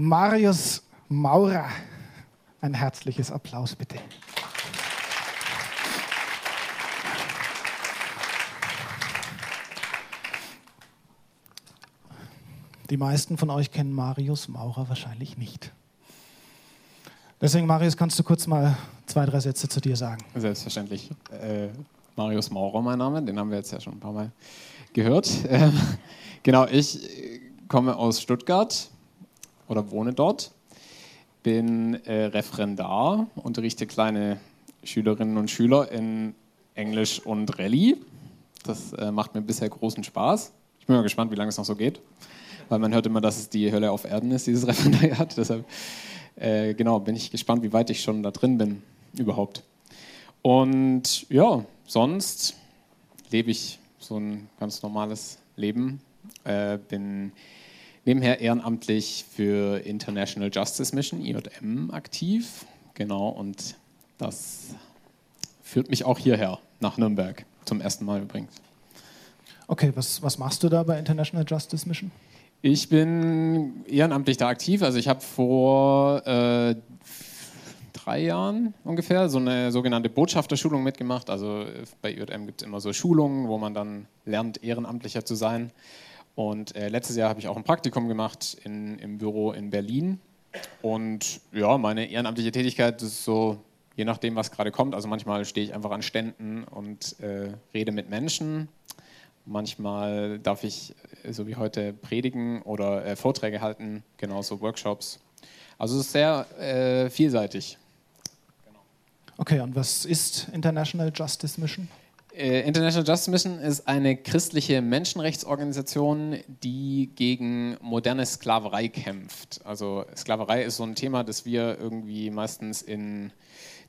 Marius Maurer. Ein herzliches Applaus bitte. Die meisten von euch kennen Marius Maurer wahrscheinlich nicht. Deswegen, Marius, kannst du kurz mal zwei, drei Sätze zu dir sagen? Selbstverständlich. Äh, Marius Maurer, mein Name, den haben wir jetzt ja schon ein paar Mal gehört. Ähm, genau, ich komme aus Stuttgart oder wohne dort, bin äh, Referendar, unterrichte kleine Schülerinnen und Schüler in Englisch und Rallye. Das äh, macht mir bisher großen Spaß. Ich bin mal gespannt, wie lange es noch so geht, weil man hört immer, dass es die Hölle auf Erden ist, dieses Referendariat. Deshalb äh, genau bin ich gespannt, wie weit ich schon da drin bin überhaupt. Und ja, sonst lebe ich so ein ganz normales Leben. Äh, bin nebenher ehrenamtlich für International Justice Mission, IJM, aktiv. Genau, und das führt mich auch hierher, nach Nürnberg, zum ersten Mal übrigens. Okay, was, was machst du da bei International Justice Mission? Ich bin ehrenamtlich da aktiv. Also ich habe vor äh, drei Jahren ungefähr so eine sogenannte Botschafterschulung mitgemacht. Also bei IJM gibt es immer so Schulungen, wo man dann lernt, ehrenamtlicher zu sein. Und äh, letztes Jahr habe ich auch ein Praktikum gemacht in, im Büro in Berlin. Und ja, meine ehrenamtliche Tätigkeit ist so, je nachdem, was gerade kommt. Also manchmal stehe ich einfach an Ständen und äh, rede mit Menschen. Manchmal darf ich, äh, so wie heute, predigen oder äh, Vorträge halten, genauso Workshops. Also es ist sehr äh, vielseitig. Okay, und was ist International Justice Mission? Äh, International Justice Mission ist eine christliche Menschenrechtsorganisation, die gegen moderne Sklaverei kämpft. Also Sklaverei ist so ein Thema, das wir irgendwie meistens in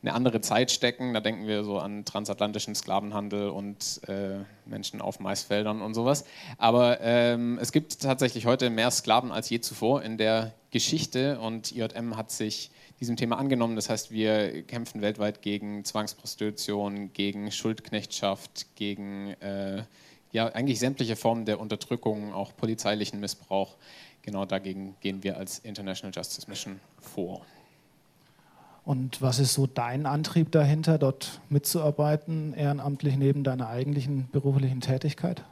eine andere Zeit stecken. Da denken wir so an transatlantischen Sklavenhandel und äh, Menschen auf Maisfeldern und sowas. Aber ähm, es gibt tatsächlich heute mehr Sklaven als je zuvor in der Geschichte und IJM hat sich diesem Thema angenommen. Das heißt, wir kämpfen weltweit gegen Zwangsprostitution, gegen Schuldknechtschaft, gegen äh, ja, eigentlich sämtliche Formen der Unterdrückung, auch polizeilichen Missbrauch. Genau dagegen gehen wir als International Justice Mission vor. Und was ist so dein Antrieb dahinter, dort mitzuarbeiten, ehrenamtlich neben deiner eigentlichen beruflichen Tätigkeit?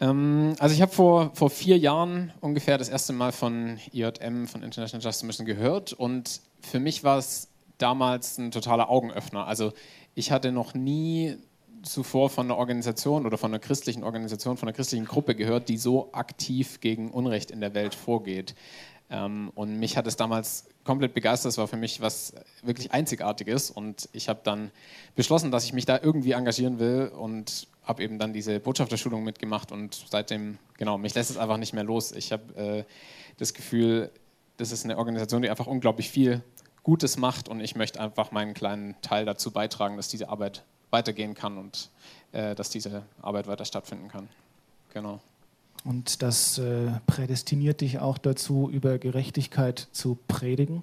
Ähm, also ich habe vor, vor vier Jahren ungefähr das erste Mal von IJM, von International Justice Mission gehört und für mich war es damals ein totaler Augenöffner. Also ich hatte noch nie zuvor von einer Organisation oder von einer christlichen Organisation, von einer christlichen Gruppe gehört, die so aktiv gegen Unrecht in der Welt vorgeht. Ähm, und mich hat es damals komplett begeistert. Es war für mich was wirklich Einzigartiges. Und ich habe dann beschlossen, dass ich mich da irgendwie engagieren will und habe eben dann diese Botschafterschulung mitgemacht. Und seitdem, genau, mich lässt es einfach nicht mehr los. Ich habe äh, das Gefühl, das ist eine Organisation, die einfach unglaublich viel Gutes macht. Und ich möchte einfach meinen kleinen Teil dazu beitragen, dass diese Arbeit weitergehen kann und äh, dass diese Arbeit weiter stattfinden kann. Genau. Und das äh, prädestiniert dich auch dazu, über Gerechtigkeit zu predigen.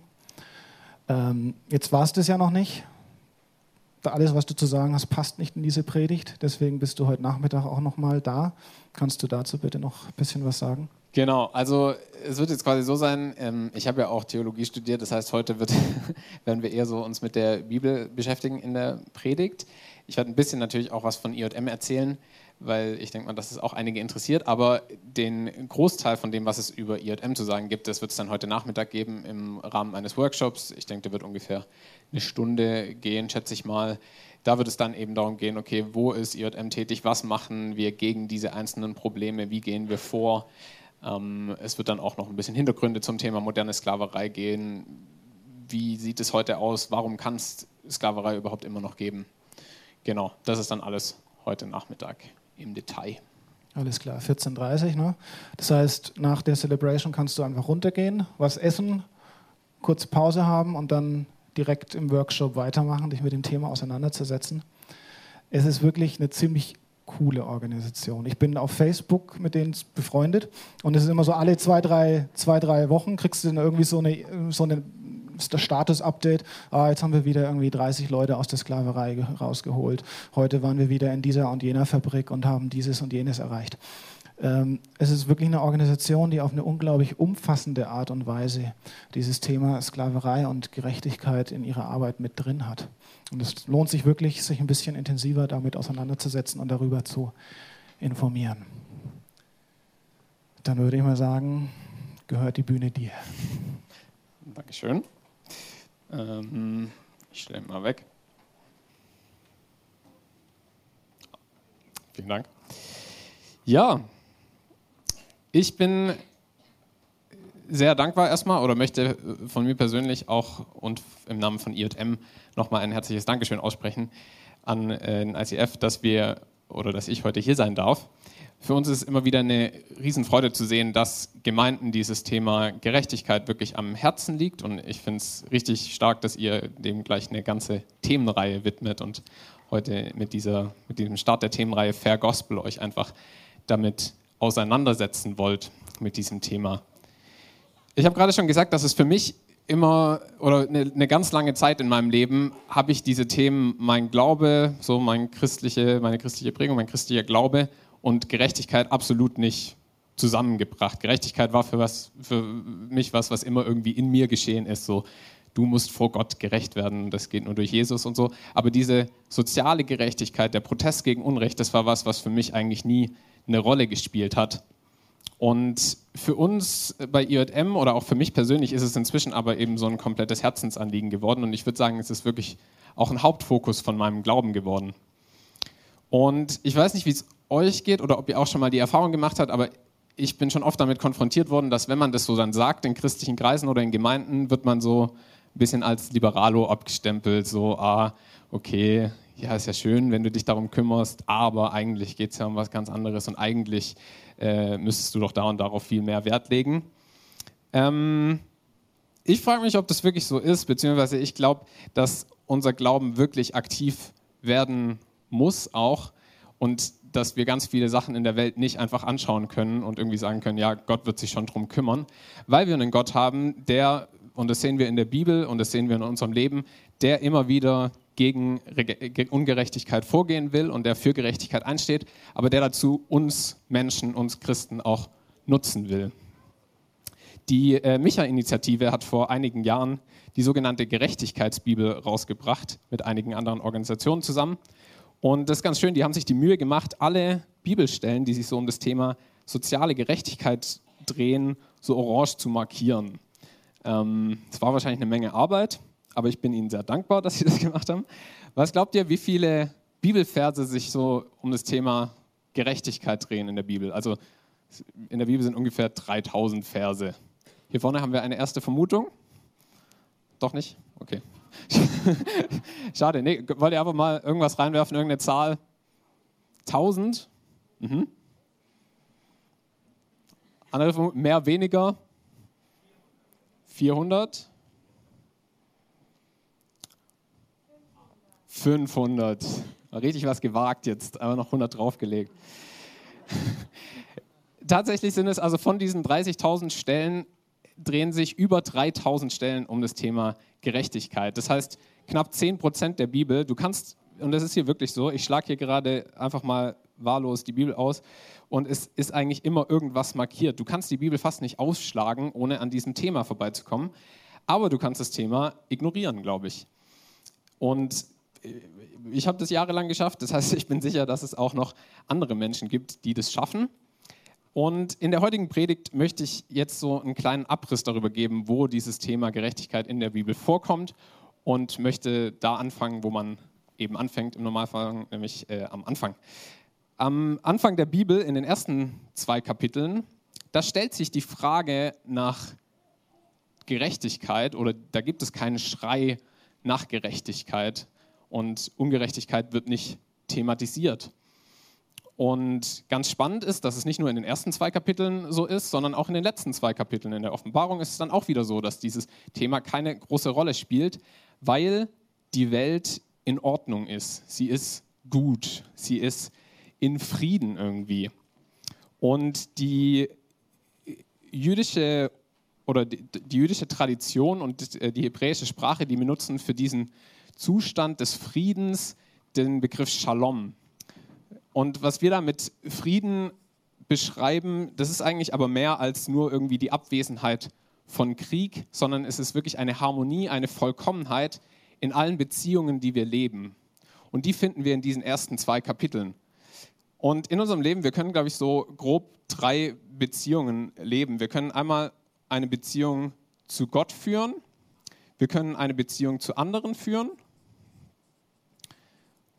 Ähm, jetzt war es das ja noch nicht. Alles, was du zu sagen hast, passt nicht in diese Predigt. Deswegen bist du heute Nachmittag auch noch mal da. Kannst du dazu bitte noch ein bisschen was sagen? Genau, also es wird jetzt quasi so sein, ähm, ich habe ja auch Theologie studiert, das heißt, heute wird, werden wir eher so uns mit der Bibel beschäftigen in der Predigt. Ich werde ein bisschen natürlich auch was von IJM erzählen, weil ich denke mal, dass es auch einige interessiert. Aber den Großteil von dem, was es über IJM zu sagen gibt, das wird es dann heute Nachmittag geben im Rahmen eines Workshops. Ich denke, der wird ungefähr eine Stunde gehen, schätze ich mal. Da wird es dann eben darum gehen, okay, wo ist IJM tätig, was machen wir gegen diese einzelnen Probleme, wie gehen wir vor. Ähm, es wird dann auch noch ein bisschen Hintergründe zum Thema moderne Sklaverei gehen. Wie sieht es heute aus? Warum kann es Sklaverei überhaupt immer noch geben? Genau, das ist dann alles heute Nachmittag im Detail. Alles klar, 14.30 ne? Das heißt, nach der Celebration kannst du einfach runtergehen, was essen, kurz Pause haben und dann direkt im Workshop weitermachen, dich mit dem Thema auseinanderzusetzen. Es ist wirklich eine ziemlich coole Organisation. Ich bin auf Facebook mit denen befreundet und es ist immer so alle zwei, drei, zwei, drei Wochen kriegst du dann irgendwie so eine, so eine das Status-Update, ah, jetzt haben wir wieder irgendwie 30 Leute aus der Sklaverei rausgeholt. Heute waren wir wieder in dieser und jener Fabrik und haben dieses und jenes erreicht. Ähm, es ist wirklich eine Organisation, die auf eine unglaublich umfassende Art und Weise dieses Thema Sklaverei und Gerechtigkeit in ihrer Arbeit mit drin hat. Und es lohnt sich wirklich, sich ein bisschen intensiver damit auseinanderzusetzen und darüber zu informieren. Dann würde ich mal sagen, gehört die Bühne dir. Dankeschön. Ähm, ich stelle mal weg. Vielen Dank. Ja, ich bin sehr dankbar erstmal oder möchte von mir persönlich auch und im Namen von IJM nochmal ein herzliches Dankeschön aussprechen an äh, den ICF, dass wir oder dass ich heute hier sein darf. Für uns ist es immer wieder eine Riesenfreude zu sehen, dass Gemeinden dieses Thema Gerechtigkeit wirklich am Herzen liegt. Und ich finde es richtig stark, dass ihr dem gleich eine ganze Themenreihe widmet und heute mit, dieser, mit diesem Start der Themenreihe Fair Gospel euch einfach damit auseinandersetzen wollt mit diesem Thema. Ich habe gerade schon gesagt, dass es für mich immer oder eine, eine, ganz lange Zeit in meinem Leben habe ich diese Themen, mein Glaube, so mein christliche, meine christliche Prägung, mein christlicher Glaube und Gerechtigkeit absolut nicht zusammengebracht. Gerechtigkeit war für, was, für mich was, was immer irgendwie in mir geschehen ist. So, du musst vor Gott gerecht werden, das geht nur durch Jesus und so. Aber diese soziale Gerechtigkeit, der Protest gegen Unrecht, das war was, was für mich eigentlich nie eine Rolle gespielt hat. Und für uns bei IJM oder auch für mich persönlich ist es inzwischen aber eben so ein komplettes Herzensanliegen geworden. Und ich würde sagen, es ist wirklich auch ein Hauptfokus von meinem Glauben geworden. Und ich weiß nicht, wie es euch geht oder ob ihr auch schon mal die Erfahrung gemacht habt, aber ich bin schon oft damit konfrontiert worden, dass wenn man das so dann sagt in christlichen Kreisen oder in Gemeinden, wird man so ein bisschen als Liberalo abgestempelt, so, ah, okay, ja, ist ja schön, wenn du dich darum kümmerst, aber eigentlich geht es ja um was ganz anderes und eigentlich äh, müsstest du doch da und darauf viel mehr Wert legen. Ähm, ich frage mich, ob das wirklich so ist, beziehungsweise ich glaube, dass unser Glauben wirklich aktiv werden muss auch und dass wir ganz viele Sachen in der Welt nicht einfach anschauen können und irgendwie sagen können, ja, Gott wird sich schon drum kümmern, weil wir einen Gott haben, der, und das sehen wir in der Bibel und das sehen wir in unserem Leben, der immer wieder gegen Ungerechtigkeit vorgehen will und der für Gerechtigkeit einsteht, aber der dazu uns Menschen, uns Christen auch nutzen will. Die äh, Micha-Initiative hat vor einigen Jahren die sogenannte Gerechtigkeitsbibel rausgebracht mit einigen anderen Organisationen zusammen. Und das ist ganz schön, die haben sich die Mühe gemacht, alle Bibelstellen, die sich so um das Thema soziale Gerechtigkeit drehen, so orange zu markieren. Ähm, es ähm, war wahrscheinlich eine Menge Arbeit, aber ich bin Ihnen sehr dankbar, dass Sie das gemacht haben. Was glaubt ihr, wie viele Bibelverse sich so um das Thema Gerechtigkeit drehen in der Bibel? Also in der Bibel sind ungefähr 3000 Verse. Hier vorne haben wir eine erste Vermutung. Doch nicht? Okay. Schade. Nee, wollt ihr einfach mal irgendwas reinwerfen, irgendeine Zahl? 1000? Mhm. Andere mehr, weniger? 400? 500. Richtig was gewagt jetzt, aber noch 100 draufgelegt. Tatsächlich sind es also von diesen 30.000 Stellen drehen sich über 3.000 Stellen um das Thema Gerechtigkeit. Das heißt, knapp 10 Prozent der Bibel, du kannst, und das ist hier wirklich so, ich schlage hier gerade einfach mal wahllos die Bibel aus und es ist eigentlich immer irgendwas markiert. Du kannst die Bibel fast nicht ausschlagen, ohne an diesem Thema vorbeizukommen. Aber du kannst das Thema ignorieren, glaube ich. Und ich habe das jahrelang geschafft. Das heißt, ich bin sicher, dass es auch noch andere Menschen gibt, die das schaffen. Und in der heutigen Predigt möchte ich jetzt so einen kleinen Abriss darüber geben, wo dieses Thema Gerechtigkeit in der Bibel vorkommt und möchte da anfangen, wo man eben anfängt im Normalfall, nämlich äh, am Anfang. Am Anfang der Bibel, in den ersten zwei Kapiteln, da stellt sich die Frage nach Gerechtigkeit oder da gibt es keinen Schrei nach Gerechtigkeit, und Ungerechtigkeit wird nicht thematisiert. Und ganz spannend ist, dass es nicht nur in den ersten zwei Kapiteln so ist, sondern auch in den letzten zwei Kapiteln. In der Offenbarung ist es dann auch wieder so, dass dieses Thema keine große Rolle spielt, weil die Welt in Ordnung ist. Sie ist gut, sie ist in Frieden irgendwie. Und die jüdische oder die, die jüdische Tradition und die hebräische Sprache, die benutzen für diesen Zustand des Friedens den Begriff Shalom. Und was wir da mit Frieden beschreiben, das ist eigentlich aber mehr als nur irgendwie die Abwesenheit von Krieg, sondern es ist wirklich eine Harmonie, eine Vollkommenheit in allen Beziehungen, die wir leben. Und die finden wir in diesen ersten zwei Kapiteln. Und in unserem Leben, wir können, glaube ich, so grob drei Beziehungen leben. Wir können einmal eine Beziehung zu Gott führen, wir können eine Beziehung zu anderen führen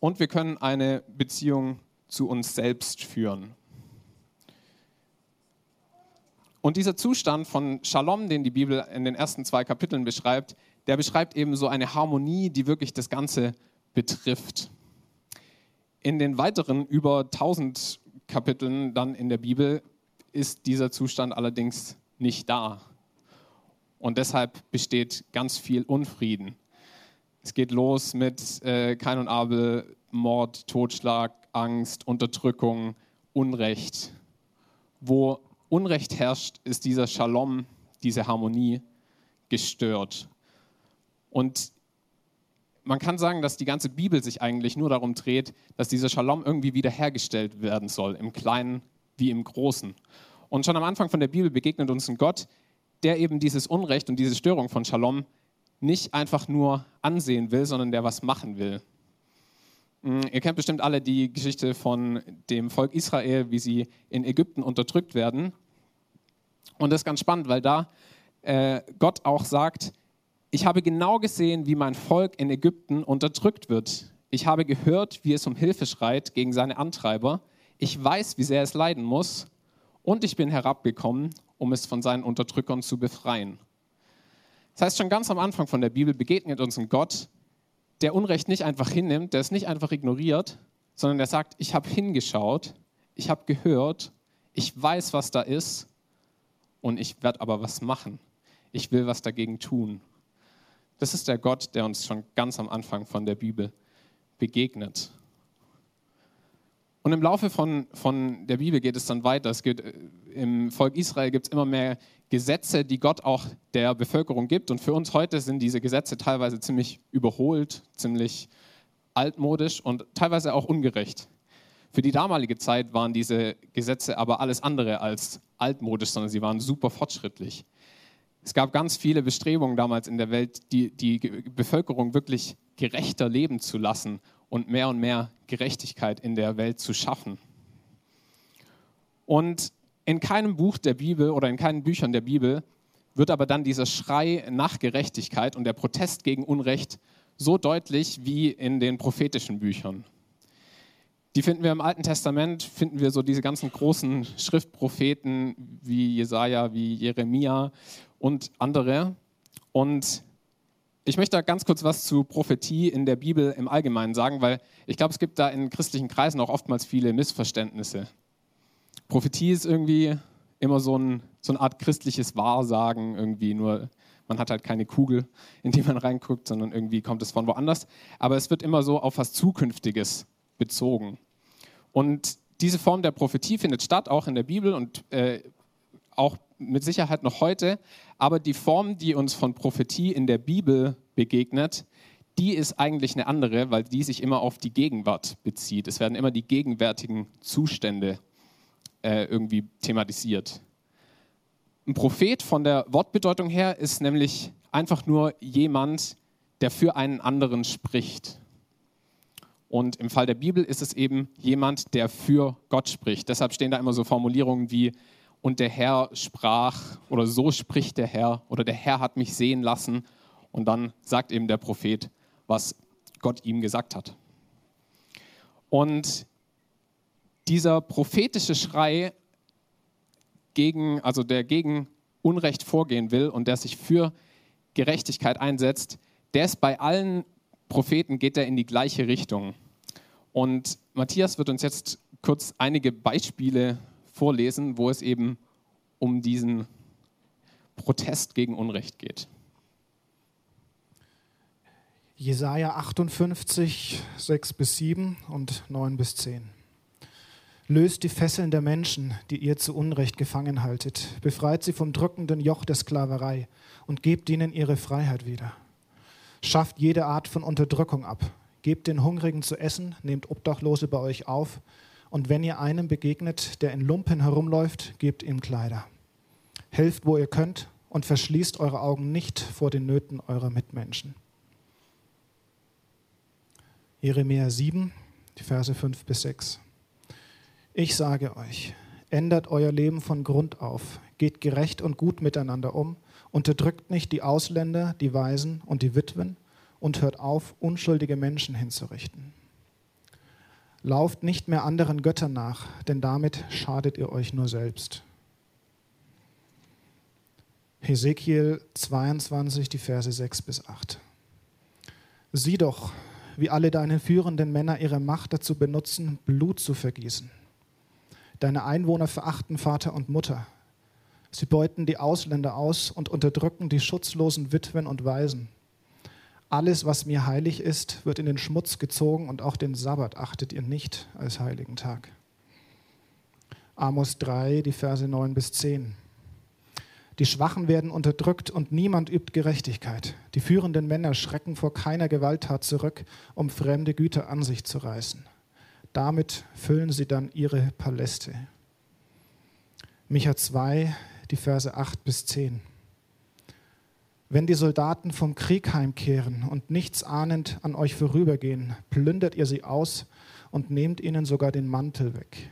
und wir können eine Beziehung zu uns selbst führen. Und dieser Zustand von Shalom, den die Bibel in den ersten zwei Kapiteln beschreibt, der beschreibt eben so eine Harmonie, die wirklich das Ganze betrifft. In den weiteren über 1000 Kapiteln dann in der Bibel ist dieser Zustand allerdings nicht da. Und deshalb besteht ganz viel Unfrieden. Es geht los mit äh, Kain und Abel, Mord, Totschlag, Angst, Unterdrückung, Unrecht, wo Unrecht herrscht, ist dieser Shalom, diese Harmonie gestört. Und man kann sagen, dass die ganze Bibel sich eigentlich nur darum dreht, dass dieser Shalom irgendwie wiederhergestellt werden soll, im Kleinen wie im Großen. Und schon am Anfang von der Bibel begegnet uns ein Gott, der eben dieses Unrecht und diese Störung von Shalom nicht einfach nur ansehen will, sondern der was machen will. Hm, ihr kennt bestimmt alle die Geschichte von dem Volk Israel, wie sie in Ägypten unterdrückt werden. Und das ist ganz spannend, weil da äh, Gott auch sagt, ich habe genau gesehen, wie mein Volk in Ägypten unterdrückt wird. Ich habe gehört, wie es um Hilfe schreit gegen seine Antreiber. Ich weiß, wie sehr es leiden muss. Und ich bin herabgekommen, um es von seinen Unterdrückern zu befreien. Das heißt, schon ganz am Anfang von der Bibel begegnet uns ein Gott, der Unrecht nicht einfach hinnimmt, der es nicht einfach ignoriert, sondern der sagt, ich habe hingeschaut, ich habe gehört, ich weiß, was da ist und ich werde aber was machen. Ich will was dagegen tun. Das ist der Gott, der uns schon ganz am Anfang von der Bibel begegnet. Und im Laufe von, von der Bibel geht es dann weiter. Es geht, äh, Im Volk Israel gibt es immer mehr Gesetze, die Gott auch der Bevölkerung gibt. Und für uns heute sind diese Gesetze teilweise ziemlich überholt, ziemlich altmodisch und teilweise auch ungerecht. Für die damalige Zeit waren diese Gesetze aber alles andere als altmodisch, sondern sie waren super fortschrittlich. Es gab ganz viele Bestrebungen damals in der Welt, die, die Bevölkerung wirklich gerechter leben zu lassen und mehr und mehr Gerechtigkeit in der Welt zu schaffen. Und in keinem Buch der Bibel oder in keinen Büchern der Bibel wird aber dann dieser Schrei nach Gerechtigkeit und der Protest gegen Unrecht so deutlich wie in den prophetischen Büchern. Die finden wir im Alten Testament, finden wir so diese ganzen großen Schriftpropheten wie Jesaja, wie Jeremia und andere. Und ich möchte da ganz kurz was zu Prophetie in der Bibel im Allgemeinen sagen, weil ich glaube, es gibt da in christlichen Kreisen auch oftmals viele Missverständnisse. Prophetie ist irgendwie immer so, ein, so eine Art christliches Wahrsagen, irgendwie nur man hat halt keine Kugel, in die man reinguckt, sondern irgendwie kommt es von woanders. Aber es wird immer so auf was Zukünftiges bezogen. Und diese Form der Prophetie findet statt, auch in der Bibel und äh, auch mit Sicherheit noch heute, aber die Form, die uns von Prophetie in der Bibel begegnet, die ist eigentlich eine andere, weil die sich immer auf die Gegenwart bezieht. Es werden immer die gegenwärtigen Zustände äh, irgendwie thematisiert. Ein Prophet von der Wortbedeutung her ist nämlich einfach nur jemand, der für einen anderen spricht. Und im Fall der Bibel ist es eben jemand, der für Gott spricht. Deshalb stehen da immer so Formulierungen wie und der Herr sprach oder so spricht der Herr oder der Herr hat mich sehen lassen und dann sagt eben der Prophet, was Gott ihm gesagt hat. Und dieser prophetische Schrei gegen, also der gegen Unrecht vorgehen will und der sich für Gerechtigkeit einsetzt, der ist bei allen Propheten geht er in die gleiche Richtung. Und Matthias wird uns jetzt kurz einige Beispiele vorlesen, wo es eben um diesen Protest gegen Unrecht geht. Jesaja 58, 6 bis 7 und 9 bis 10. Löst die Fesseln der Menschen, die ihr zu Unrecht gefangen haltet. Befreit sie vom drückenden Joch der Sklaverei und gebt ihnen ihre Freiheit wieder. Schafft jede Art von Unterdrückung ab. Gebt den Hungrigen zu essen, nehmt Obdachlose bei euch auf Und wenn ihr einem begegnet, der in Lumpen herumläuft, gebt ihm Kleider. Helft, wo ihr könnt und verschließt eure Augen nicht vor den Nöten eurer Mitmenschen. Jeremia 7, die Verse 5 bis 6. Ich sage euch, ändert euer Leben von Grund auf, geht gerecht und gut miteinander um, unterdrückt nicht die Ausländer, die Waisen und die Witwen und hört auf, unschuldige Menschen hinzurichten. Lauft nicht mehr anderen Göttern nach, denn damit schadet ihr euch nur selbst. Hesekiel 22, die Verse 6 bis 8. Sieh doch, wie alle deine führenden Männer ihre Macht dazu benutzen, Blut zu vergießen. Deine Einwohner verachten Vater und Mutter. Sie beuten die Ausländer aus und unterdrücken die schutzlosen Witwen und Waisen. Alles, was mir heilig ist, wird in den Schmutz gezogen und auch den Sabbat achtet ihr nicht als heiligen Tag. Amos 3, die Verse 9 bis 10. Die Schwachen werden unterdrückt und niemand übt Gerechtigkeit. Die führenden Männer schrecken vor keiner Gewalttat zurück, um fremde Güter an sich zu reißen. Damit füllen sie dann ihre Paläste. Micha 2, die Verse 8 bis 10. Wenn die Soldaten vom Krieg heimkehren und nichts ahnend an euch vorübergehen, plündert ihr sie aus und nehmt ihnen sogar den Mantel weg.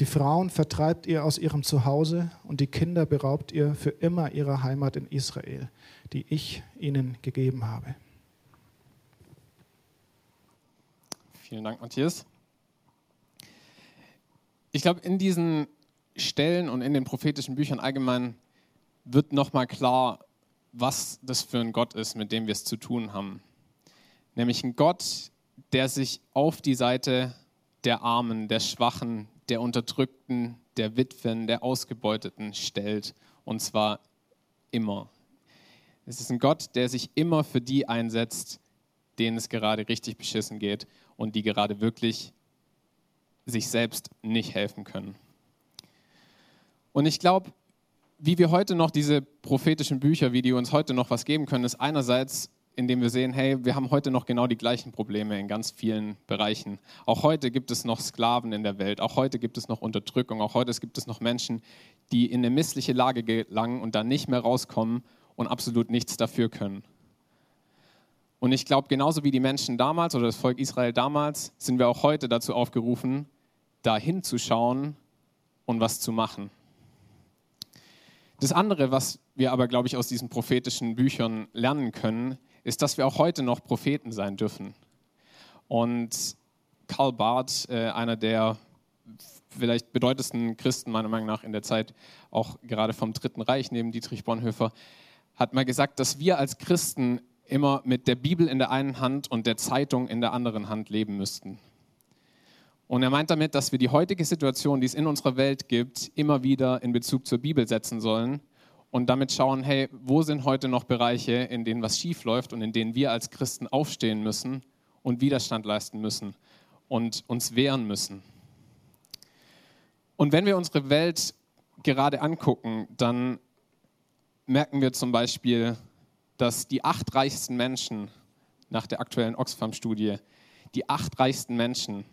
Die Frauen vertreibt ihr aus ihrem Zuhause und die Kinder beraubt ihr für immer ihrer Heimat in Israel, die ich ihnen gegeben habe. Vielen Dank, Matthias. Ich glaube, in diesen Stellen und in den prophetischen Büchern allgemein wird nochmal klar, was das für ein Gott ist, mit dem wir es zu tun haben. Nämlich ein Gott, der sich auf die Seite der Armen, der Schwachen, der Unterdrückten, der Witwen, der Ausgebeuteten stellt. Und zwar immer. Es ist ein Gott, der sich immer für die einsetzt, denen es gerade richtig beschissen geht und die gerade wirklich sich selbst nicht helfen können. Und ich glaube, wie wir heute noch diese prophetischen Bücher, wie die uns heute noch was geben können, ist einerseits, indem wir sehen, hey, wir haben heute noch genau die gleichen Probleme in ganz vielen Bereichen. Auch heute gibt es noch Sklaven in der Welt, auch heute gibt es noch Unterdrückung, auch heute gibt es noch Menschen, die in eine missliche Lage gelangen und dann nicht mehr rauskommen und absolut nichts dafür können. Und ich glaube, genauso wie die Menschen damals oder das Volk Israel damals, sind wir auch heute dazu aufgerufen, da hinzuschauen und was zu machen. Das andere, was wir aber, glaube ich, aus diesen prophetischen Büchern lernen können, ist, dass wir auch heute noch Propheten sein dürfen. Und Karl Barth, äh, einer der vielleicht bedeutendsten Christen meiner Meinung nach in der Zeit, auch gerade vom Dritten Reich neben Dietrich Bonhoeffer, hat mal gesagt, dass wir als Christen immer mit der Bibel in der einen Hand und der Zeitung in der anderen Hand leben müssten. Und er meint damit, dass wir die heutige Situation, die es in unserer Welt gibt, immer wieder in Bezug zur Bibel setzen sollen und damit schauen, hey, wo sind heute noch Bereiche, in denen was schief läuft und in denen wir als Christen aufstehen müssen und Widerstand leisten müssen und uns wehren müssen. Und wenn wir unsere Welt gerade angucken, dann merken wir zum Beispiel, dass die acht reichsten Menschen nach der aktuellen Oxfam-Studie, die acht reichsten Menschen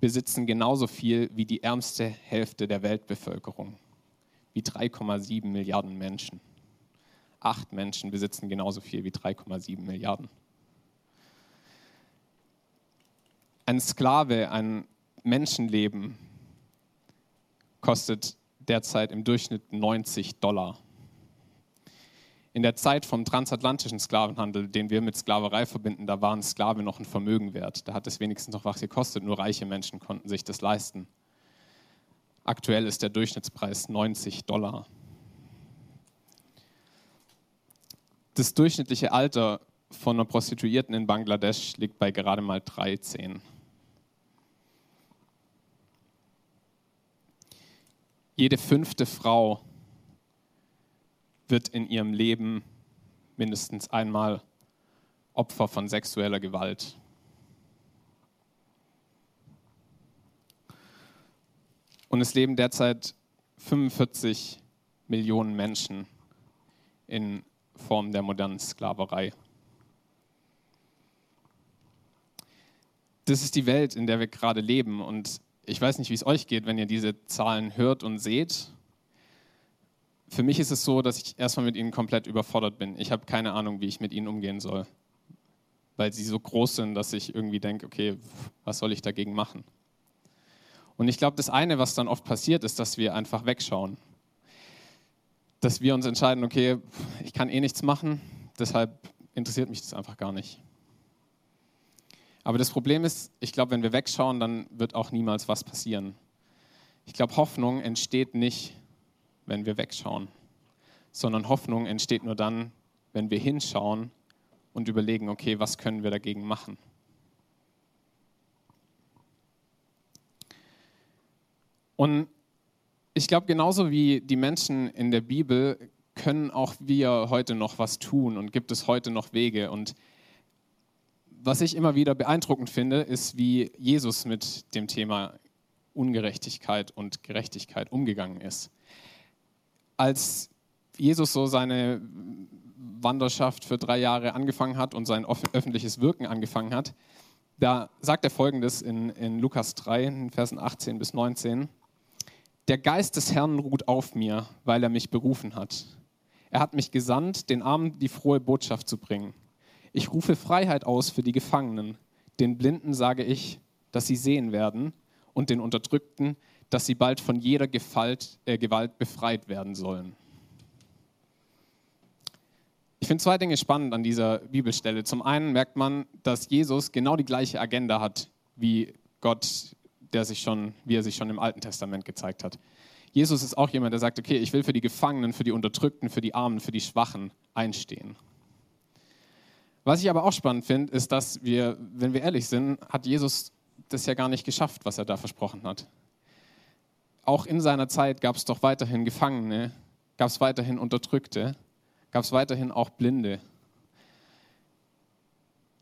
besitzen genauso viel wie die ärmste Hälfte der Weltbevölkerung, wie 3,7 Milliarden Menschen. Acht Menschen besitzen genauso viel wie 3,7 Milliarden. Ein Sklave, ein Menschenleben kostet derzeit im Durchschnitt 90 Dollar in der Zeit vom transatlantischen Sklavenhandel, den wir mit Sklaverei verbinden, da waren Sklave noch ein Vermögen wert. Da hat es wenigstens noch was gekostet. Nur reiche Menschen konnten sich das leisten. Aktuell ist der Durchschnittspreis 90 Dollar. Das durchschnittliche Alter von einer Prostituierten in Bangladesch liegt bei gerade mal 13. Jede fünfte Frau wird in ihrem Leben mindestens einmal Opfer von sexueller Gewalt. Und es leben derzeit 45 Millionen Menschen in Form der modernen Sklaverei. Das ist die Welt, in der wir gerade leben. Und ich weiß nicht, wie es euch geht, wenn ihr diese Zahlen hört und seht. Für mich ist es so, dass ich erstmal mit ihnen komplett überfordert bin. Ich habe keine Ahnung, wie ich mit ihnen umgehen soll, weil sie so groß sind, dass ich irgendwie denke, okay, was soll ich dagegen machen? Und ich glaube, das eine, was dann oft passiert, ist, dass wir einfach wegschauen. Dass wir uns entscheiden, okay, ich kann eh nichts machen, deshalb interessiert mich das einfach gar nicht. Aber das Problem ist, ich glaube, wenn wir wegschauen, dann wird auch niemals was passieren. Ich glaube, Hoffnung entsteht nicht, wenn wir wegschauen, sondern Hoffnung entsteht nur dann, wenn wir hinschauen und überlegen, okay, was können wir dagegen machen. Und ich glaube, genauso wie die Menschen in der Bibel können auch wir heute noch was tun und gibt es heute noch Wege. Und was ich immer wieder beeindruckend finde, ist, wie Jesus mit dem Thema Ungerechtigkeit und Gerechtigkeit umgegangen ist. Als Jesus so seine Wanderschaft für drei Jahre angefangen hat und sein öffentliches Wirken angefangen hat, da sagt er folgendes in, in Lukas 3, in Versen 18 bis 19. Der Geist des Herrn ruht auf mir, weil er mich berufen hat. Er hat mich gesandt, den Armen die frohe Botschaft zu bringen. Ich rufe Freiheit aus für die Gefangenen. Den Blinden sage ich, dass sie sehen werden und den Unterdrückten, dass sie bald von jeder Gewalt, äh, Gewalt befreit werden sollen. Ich finde zwei Dinge spannend an dieser Bibelstelle. Zum einen merkt man, dass Jesus genau die gleiche Agenda hat wie Gott, der sich schon, wie er sich schon im Alten Testament gezeigt hat. Jesus ist auch jemand, der sagt, okay, ich will für die Gefangenen, für die Unterdrückten, für die Armen, für die Schwachen einstehen. Was ich aber auch spannend finde, ist, dass wir, wenn wir ehrlich sind, hat Jesus das ja gar nicht geschafft, was er da versprochen hat. Auch in seiner Zeit gab es doch weiterhin Gefangene, gab es weiterhin Unterdrückte, gab es weiterhin auch Blinde.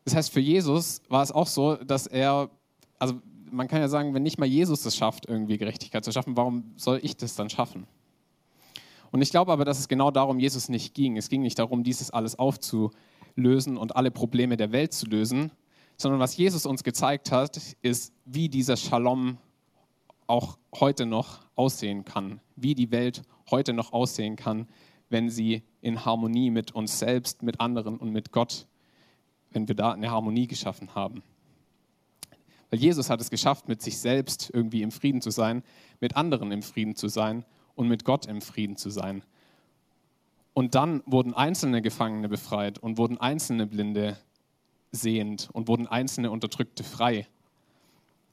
Das heißt, für Jesus war es auch so, dass er, also man kann ja sagen, wenn nicht mal Jesus es schafft, irgendwie Gerechtigkeit zu schaffen, warum soll ich das dann schaffen? Und ich glaube aber, dass es genau darum Jesus nicht ging. Es ging nicht darum, dieses alles aufzulösen und alle Probleme der Welt zu lösen, sondern was Jesus uns gezeigt hat, ist, wie dieser Shalom auch heute noch aussehen kann, wie die Welt heute noch aussehen kann, wenn sie in Harmonie mit uns selbst, mit anderen und mit Gott, wenn wir da eine Harmonie geschaffen haben. Weil Jesus hat es geschafft, mit sich selbst irgendwie im Frieden zu sein, mit anderen im Frieden zu sein und mit Gott im Frieden zu sein. Und dann wurden einzelne Gefangene befreit und wurden einzelne Blinde sehend und wurden einzelne Unterdrückte frei.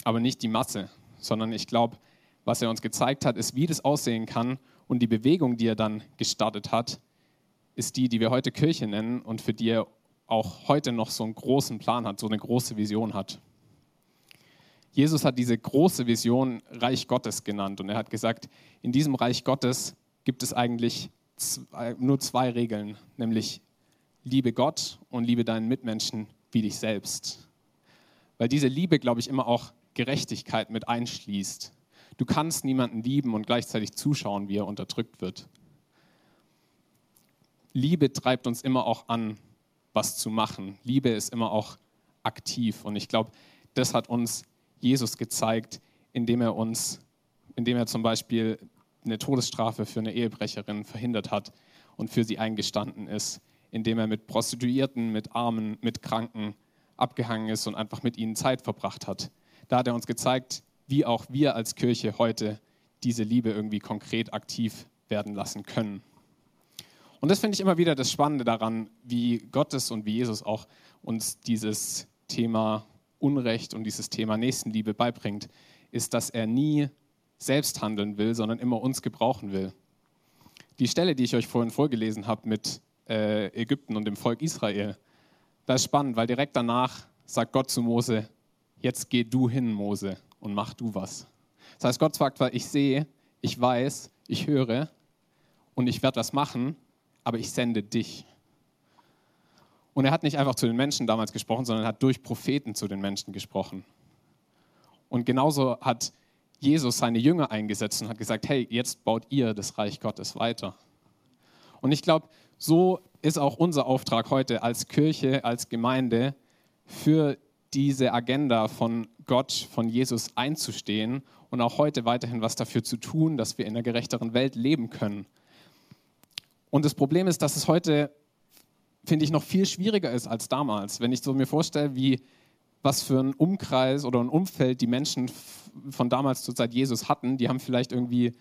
Aber nicht die Masse, sondern ich glaube, was er uns gezeigt hat, ist, wie das aussehen kann. Und die Bewegung, die er dann gestartet hat, ist die, die wir heute Kirche nennen und für die er auch heute noch so einen großen Plan hat, so eine große Vision hat. Jesus hat diese große Vision Reich Gottes genannt und er hat gesagt, in diesem Reich Gottes gibt es eigentlich zwei, nur zwei Regeln, nämlich liebe Gott und liebe deinen Mitmenschen wie dich selbst. Weil diese Liebe, glaube ich, immer auch Gerechtigkeit mit einschließt. Du kannst niemanden lieben und gleichzeitig zuschauen, wie er unterdrückt wird. Liebe treibt uns immer auch an, was zu machen. Liebe ist immer auch aktiv. Und ich glaube, das hat uns Jesus gezeigt, indem er uns, indem er zum Beispiel eine Todesstrafe für eine Ehebrecherin verhindert hat und für sie eingestanden ist, indem er mit Prostituierten, mit Armen, mit Kranken abgehangen ist und einfach mit ihnen Zeit verbracht hat. Da hat er uns gezeigt, wie auch wir als Kirche heute diese Liebe irgendwie konkret aktiv werden lassen können. Und das finde ich immer wieder das Spannende daran, wie Gottes und wie Jesus auch uns dieses Thema Unrecht und dieses Thema Nächstenliebe beibringt, ist, dass er nie selbst handeln will, sondern immer uns gebrauchen will. Die Stelle, die ich euch vorhin vorgelesen habe mit äh, Ägypten und dem Volk Israel, das ist spannend, weil direkt danach sagt Gott zu Mose, jetzt geh du hin, Mose, und mach du was. Das heißt, Gott sagt, weil ich sehe, ich weiß, ich höre und ich werde was machen, aber ich sende dich. Und er hat nicht einfach zu den Menschen damals gesprochen, sondern hat durch Propheten zu den Menschen gesprochen. Und genauso hat Jesus seine Jünger eingesetzt und hat gesagt, hey, jetzt baut ihr das Reich Gottes weiter. Und ich glaube, so ist auch unser Auftrag heute als Kirche, als Gemeinde für diese Agenda von Gott, von Jesus einzustehen und auch heute weiterhin was dafür zu tun, dass wir in einer gerechteren Welt leben können. Und das Problem ist, dass es heute, finde ich, noch viel schwieriger ist als damals. Wenn ich so mir vorstelle, wie was für ein Umkreis oder ein Umfeld die Menschen von damals zur Zeit Jesus hatten, die haben vielleicht irgendwie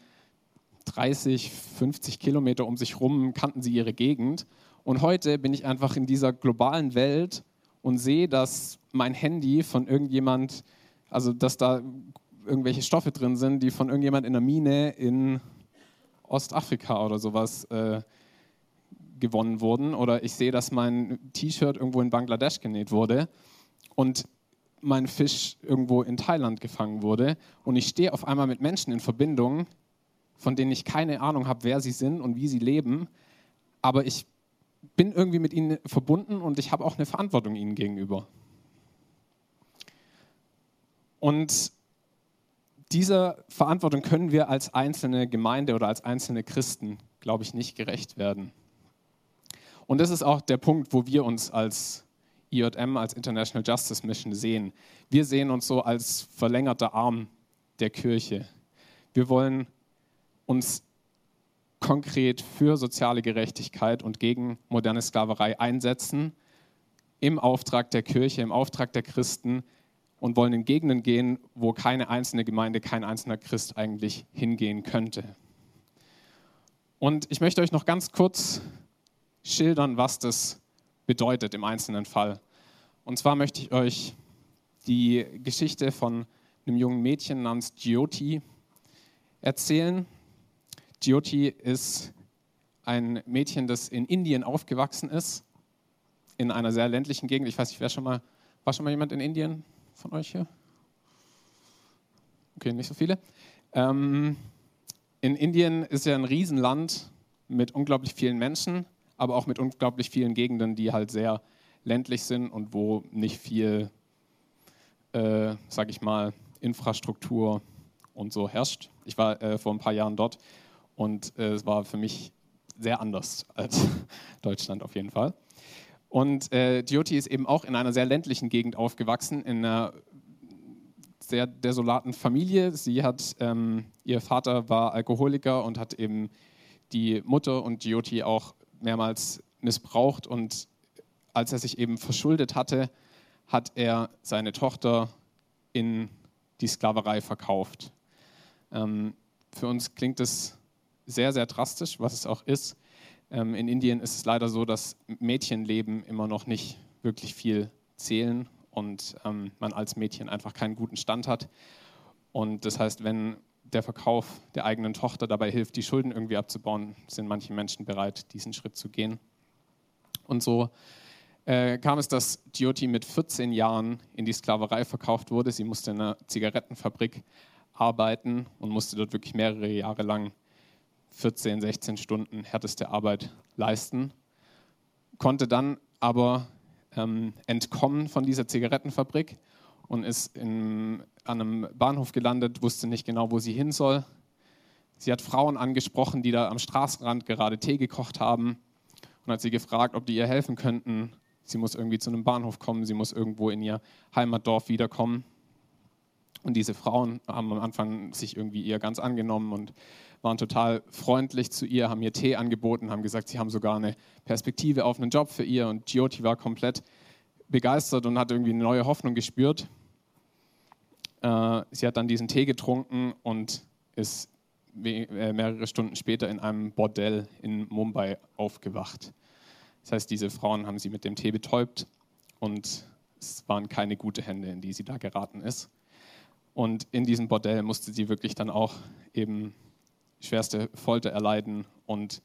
30, 50 Kilometer um sich rum, kannten sie ihre Gegend. Und heute bin ich einfach in dieser globalen Welt und sehe, dass mein Handy von irgendjemand, also dass da irgendwelche Stoffe drin sind, die von irgendjemand in der Mine in Ostafrika oder sowas äh, gewonnen wurden. Oder ich sehe, dass mein T-Shirt irgendwo in Bangladesch genäht wurde und mein Fisch irgendwo in Thailand gefangen wurde. Und ich stehe auf einmal mit Menschen in Verbindung, von denen ich keine Ahnung habe, wer sie sind und wie sie leben. Aber ich bin irgendwie mit ihnen verbunden und ich habe auch eine Verantwortung ihnen gegenüber. Und dieser Verantwortung können wir als einzelne Gemeinde oder als einzelne Christen, glaube ich, nicht gerecht werden. Und das ist auch der Punkt, wo wir uns als IJM, als International Justice Mission sehen. Wir sehen uns so als verlängerter Arm der Kirche. Wir wollen uns konkret für soziale Gerechtigkeit und gegen moderne Sklaverei einsetzen, im Auftrag der Kirche, im Auftrag der Christen und wollen in Gegenden gehen, wo keine einzelne Gemeinde, kein einzelner Christ eigentlich hingehen könnte. Und ich möchte euch noch ganz kurz schildern, was das bedeutet im einzelnen Fall. Und zwar möchte ich euch die Geschichte von einem jungen Mädchen namens Jyoti erzählen. Jyoti ist ein Mädchen, das in Indien aufgewachsen ist, in einer sehr ländlichen Gegend. Ich weiß nicht, wer schon mal, war schon mal jemand in Indien von euch hier? Okay, nicht so viele. Ähm, in Indien ist ja ein Riesenland mit unglaublich vielen Menschen, aber auch mit unglaublich vielen Gegenden, die halt sehr ländlich sind und wo nicht viel, äh, sag ich mal, Infrastruktur und so herrscht. Ich war äh, vor ein paar Jahren dort und äh, es war für mich sehr anders als Deutschland auf jeden Fall. Und äh, Jyoti ist eben auch in einer sehr ländlichen Gegend aufgewachsen, in einer sehr desolaten Familie. Sie hat, ähm, ihr Vater war Alkoholiker und hat eben die Mutter und Jyoti auch mehrmals missbraucht. Und als er sich eben verschuldet hatte, hat er seine Tochter in die Sklaverei verkauft. Ähm, für uns klingt es sehr, sehr drastisch, was es auch ist. Ähm, in Indien ist es leider so, dass Mädchenleben immer noch nicht wirklich viel zählen und ähm, man als Mädchen einfach keinen guten Stand hat. Und das heißt, wenn der Verkauf der eigenen Tochter dabei hilft, die Schulden irgendwie abzubauen, sind manche Menschen bereit, diesen Schritt zu gehen. Und so äh, kam es, dass Jyoti mit 14 Jahren in die Sklaverei verkauft wurde. Sie musste in einer Zigarettenfabrik arbeiten und musste dort wirklich mehrere Jahre lang 14, 16 Stunden härteste Arbeit leisten, konnte dann aber ähm, entkommen von dieser Zigarettenfabrik und ist in, an einem Bahnhof gelandet, wusste nicht genau, wo sie hin soll. Sie hat Frauen angesprochen, die da am Straßenrand gerade Tee gekocht haben und hat sie gefragt, ob die ihr helfen könnten. Sie muss irgendwie zu einem Bahnhof kommen, sie muss irgendwo in ihr Heimatdorf wiederkommen. Und diese Frauen haben am Anfang sich irgendwie ihr ganz angenommen und waren total freundlich zu ihr, haben ihr Tee angeboten, haben gesagt, sie haben sogar eine Perspektive auf einen Job für ihr. Und Gioti war komplett begeistert und hat irgendwie eine neue Hoffnung gespürt. Äh, sie hat dann diesen Tee getrunken und ist äh, mehrere Stunden später in einem Bordell in Mumbai aufgewacht. Das heißt, diese Frauen haben sie mit dem Tee betäubt und es waren keine guten Hände, in die sie da geraten ist. Und in diesem Bordell musste sie wirklich dann auch eben schwerste Folter erleiden und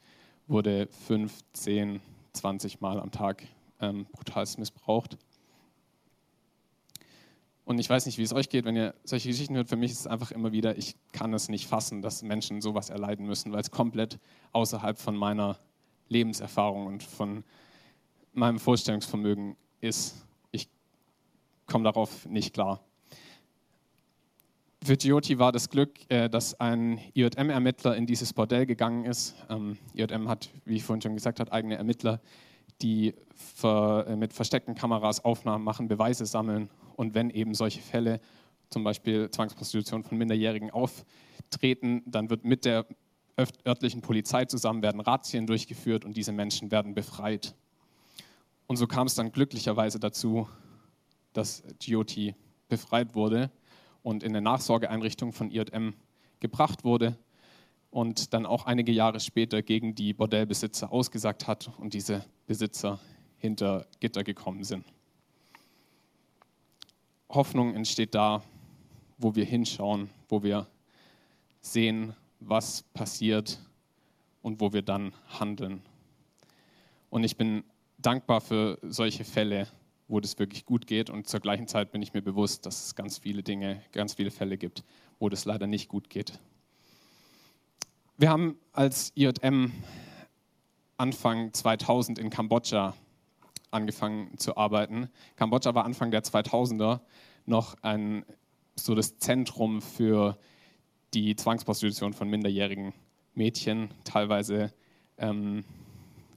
wurde 15, 20 Mal am Tag ähm, brutalst missbraucht. Und ich weiß nicht, wie es euch geht, wenn ihr solche Geschichten hört. Für mich ist es einfach immer wieder, ich kann es nicht fassen, dass Menschen sowas erleiden müssen, weil es komplett außerhalb von meiner Lebenserfahrung und von meinem Vorstellungsvermögen ist. Ich komme darauf nicht klar. Für Gioti war das Glück, äh, dass ein IJM-Ermittler in dieses Bordell gegangen ist. IJM ähm, hat, wie ich vorhin schon gesagt habe, eigene Ermittler, die äh, mit versteckten Kameras Aufnahmen machen, Beweise sammeln und wenn eben solche Fälle zum Beispiel Zwangsprostitution von Minderjährigen auftreten, dann wird mit der örtlichen Polizei zusammen werden Razzien durchgeführt und diese Menschen werden befreit. Und so kam es dann glücklicherweise dazu, dass Gioti befreit wurde und in eine Nachsorgeeinrichtung von IJM gebracht wurde und dann auch einige Jahre später gegen die Bordellbesitzer ausgesagt hat und diese Besitzer hinter Gitter gekommen sind. Hoffnung entsteht da, wo wir hinschauen, wo wir sehen, was passiert und wo wir dann handeln. Und ich bin dankbar für solche Fälle, wo das wirklich gut geht und zur gleichen Zeit bin ich mir bewusst, dass es ganz viele Dinge, ganz viele Fälle gibt, wo das leider nicht gut geht. Wir haben als IJM Anfang 2000 in Kambodscha angefangen zu arbeiten. Kambodscha war Anfang der 2000er noch ein, so das Zentrum für die Zwangsprostitution von minderjährigen Mädchen, teilweise, ähm,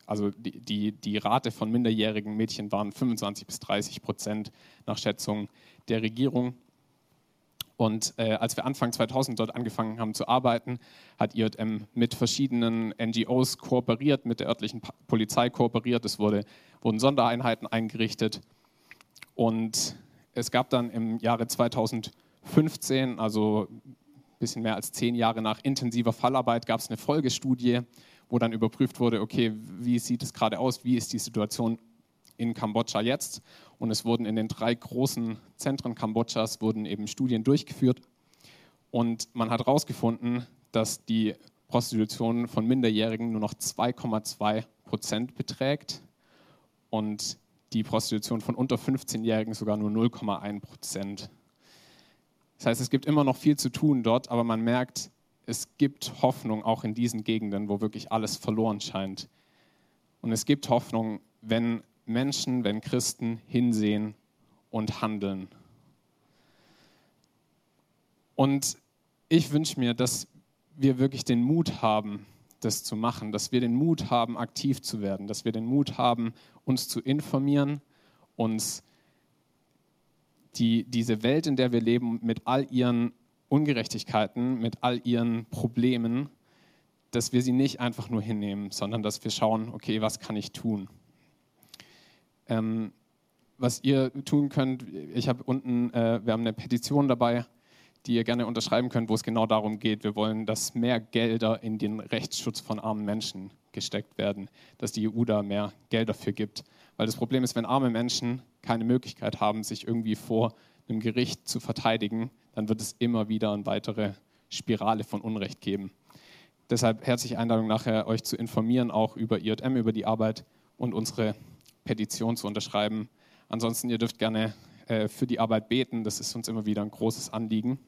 also die, die, die Rate von minderjährigen Mädchen waren 25 bis 30 Prozent nach Schätzung der Regierung. Und äh, als wir Anfang 2000 dort angefangen haben zu arbeiten, hat IJM mit verschiedenen NGOs kooperiert, mit der örtlichen Polizei kooperiert. Es wurde, wurden Sondereinheiten eingerichtet. Und es gab dann im Jahre 2015, also bisschen mehr als zehn Jahre nach intensiver Fallarbeit gab es eine Folgestudie, wo dann überprüft wurde, okay, wie sieht es gerade aus, wie ist die Situation in Kambodscha jetzt? Und es wurden in den drei großen Zentren Kambodschas wurden eben Studien durchgeführt und man hat herausgefunden, dass die Prostitution von Minderjährigen nur noch 2,2 Prozent beträgt und die Prostitution von unter 15-Jährigen sogar nur 0,1 Prozent. Das heißt, es gibt immer noch viel zu tun dort, aber man merkt, es gibt Hoffnung auch in diesen Gegenden, wo wirklich alles verloren scheint. Und es gibt Hoffnung, wenn Menschen, wenn Christen hinsehen und handeln. Und ich wünsche mir, dass wir wirklich den Mut haben, das zu machen, dass wir den Mut haben, aktiv zu werden, dass wir den Mut haben, uns zu informieren, uns die, diese Welt, in der wir leben, mit all ihren Ungerechtigkeiten, mit all ihren Problemen, dass wir sie nicht einfach nur hinnehmen, sondern dass wir schauen, okay, was kann ich tun? Ähm, was ihr tun könnt, ich habe unten, äh, wir haben eine Petition dabei, die ihr gerne unterschreiben könnt, wo es genau darum geht, wir wollen, dass mehr Gelder in den Rechtsschutz von armen Menschen gesteckt werden, dass die EU da mehr Geld dafür gibt. Weil das Problem ist, wenn arme Menschen keine Möglichkeit haben, sich irgendwie vor einem Gericht zu verteidigen, dann wird es immer wieder eine weitere Spirale von Unrecht geben. Deshalb herzliche Einladung nachher, euch zu informieren, auch über IJM, über die Arbeit und unsere Petition zu unterschreiben. Ansonsten, ihr dürft gerne äh, für die Arbeit beten, das ist uns immer wieder ein großes Anliegen.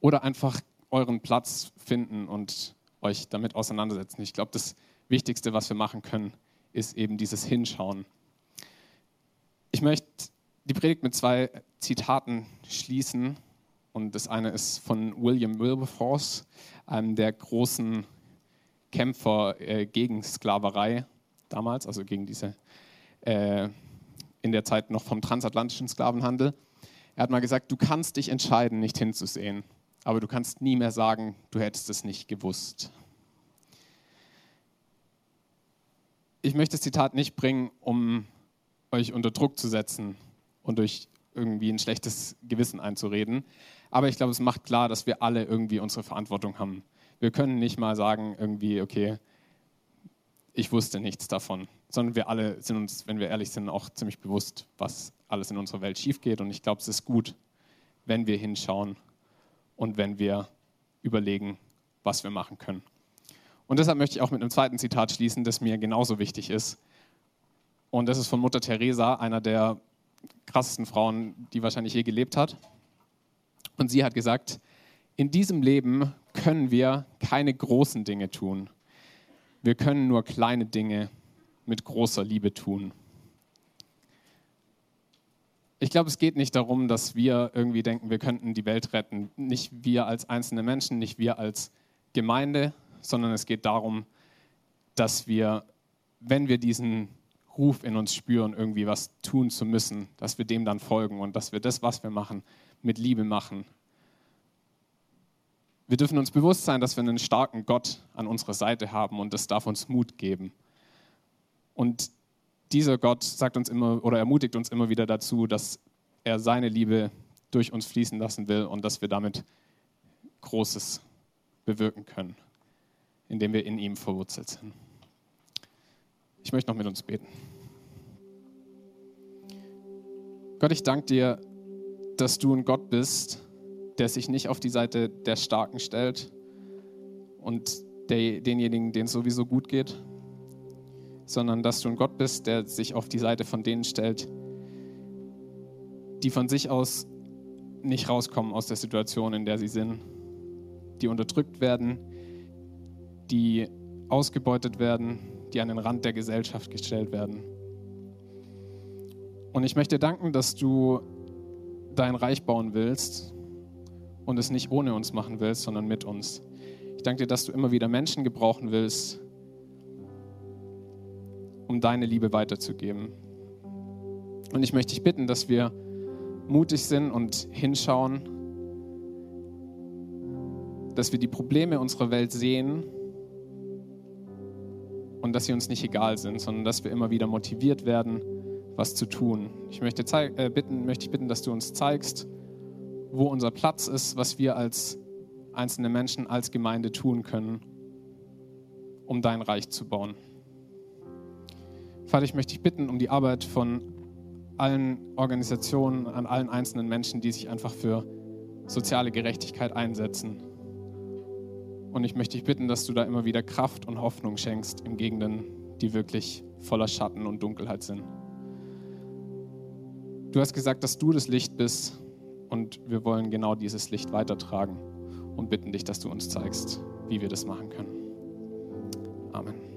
Oder einfach euren Platz finden und euch damit auseinandersetzen. Ich glaube, das Wichtigste, was wir machen können, ist eben dieses Hinschauen. Ich möchte die Predigt mit zwei Zitaten schließen. Und das eine ist von William Wilberforce, einem der großen Kämpfer äh, gegen Sklaverei damals, also gegen diese, äh, in der Zeit noch vom transatlantischen Sklavenhandel. Er hat mal gesagt, du kannst dich entscheiden, nicht hinzusehen, aber du kannst nie mehr sagen, du hättest es nicht gewusst. ich möchte das Zitat nicht bringen, um euch unter Druck zu setzen und euch irgendwie ein schlechtes Gewissen einzureden. Aber ich glaube, es macht klar, dass wir alle irgendwie unsere Verantwortung haben. Wir können nicht mal sagen, irgendwie, okay, ich wusste nichts davon, sondern wir alle sind uns, wenn wir ehrlich sind, auch ziemlich bewusst, was alles in unserer Welt schief geht. Und ich glaube, es ist gut, wenn wir hinschauen und wenn wir überlegen, was wir machen können. Und deshalb möchte ich auch mit einem zweiten Zitat schließen, das mir genauso wichtig ist. Und das ist von Mutter Teresa, einer der krassesten Frauen, die wahrscheinlich je gelebt hat. Und sie hat gesagt, in diesem Leben können wir keine großen Dinge tun. Wir können nur kleine Dinge mit großer Liebe tun. Ich glaube, es geht nicht darum, dass wir irgendwie denken, wir könnten die Welt retten. Nicht wir als einzelne Menschen, nicht wir als Gemeinde, sondern es geht darum, dass wir, wenn wir diesen Ruf in uns spüren, irgendwie was tun zu müssen, dass wir dem dann folgen und dass wir das, was wir machen, mit Liebe machen. Wir dürfen uns bewusst sein, dass wir einen starken Gott an unserer Seite haben und das darf uns Mut geben. Und dieser Gott sagt uns immer oder ermutigt uns immer wieder dazu, dass er seine Liebe durch uns fließen lassen will und dass wir damit Großes bewirken können, indem wir in ihm verwurzelt sind. Ich möchte noch mit uns beten. Gott, ich danke dir, dass du ein Gott bist, der sich nicht auf die Seite der Starken stellt und der, denjenigen, denen es sowieso gut geht, sondern dass du ein Gott bist, der sich auf die Seite von denen stellt, die von sich aus nicht rauskommen aus der Situation, in der sie sind, die unterdrückt werden, die ausgebeutet werden, die an den Rand der Gesellschaft gestellt werden. Und ich möchte danken, dass du dein Reich bauen willst und es nicht ohne uns machen willst, sondern mit uns. Ich danke dir, dass du immer wieder Menschen gebrauchen willst, um deine Liebe weiterzugeben. Und ich möchte dich bitten, dass wir mutig sind und hinschauen, dass wir die Probleme unserer Welt sehen und dass sie uns nicht egal sind, sondern dass wir immer wieder motiviert werden, was zu tun. Ich möchte, äh, bitten, möchte ich bitten, dass du uns zeigst, wo unser Platz ist, was wir als einzelne Menschen, als Gemeinde tun können, um dein Reich zu bauen. Vater, ich möchte dich bitten um die Arbeit von allen Organisationen, an allen einzelnen Menschen, die sich einfach für soziale Gerechtigkeit einsetzen. Und ich möchte dich bitten, dass du da immer wieder Kraft und Hoffnung schenkst in Gegenden, die wirklich voller Schatten und Dunkelheit sind. Du hast gesagt, dass du das Licht bist und wir wollen genau dieses Licht weitertragen und bitten dich, dass du uns zeigst, wie wir das machen können. Amen.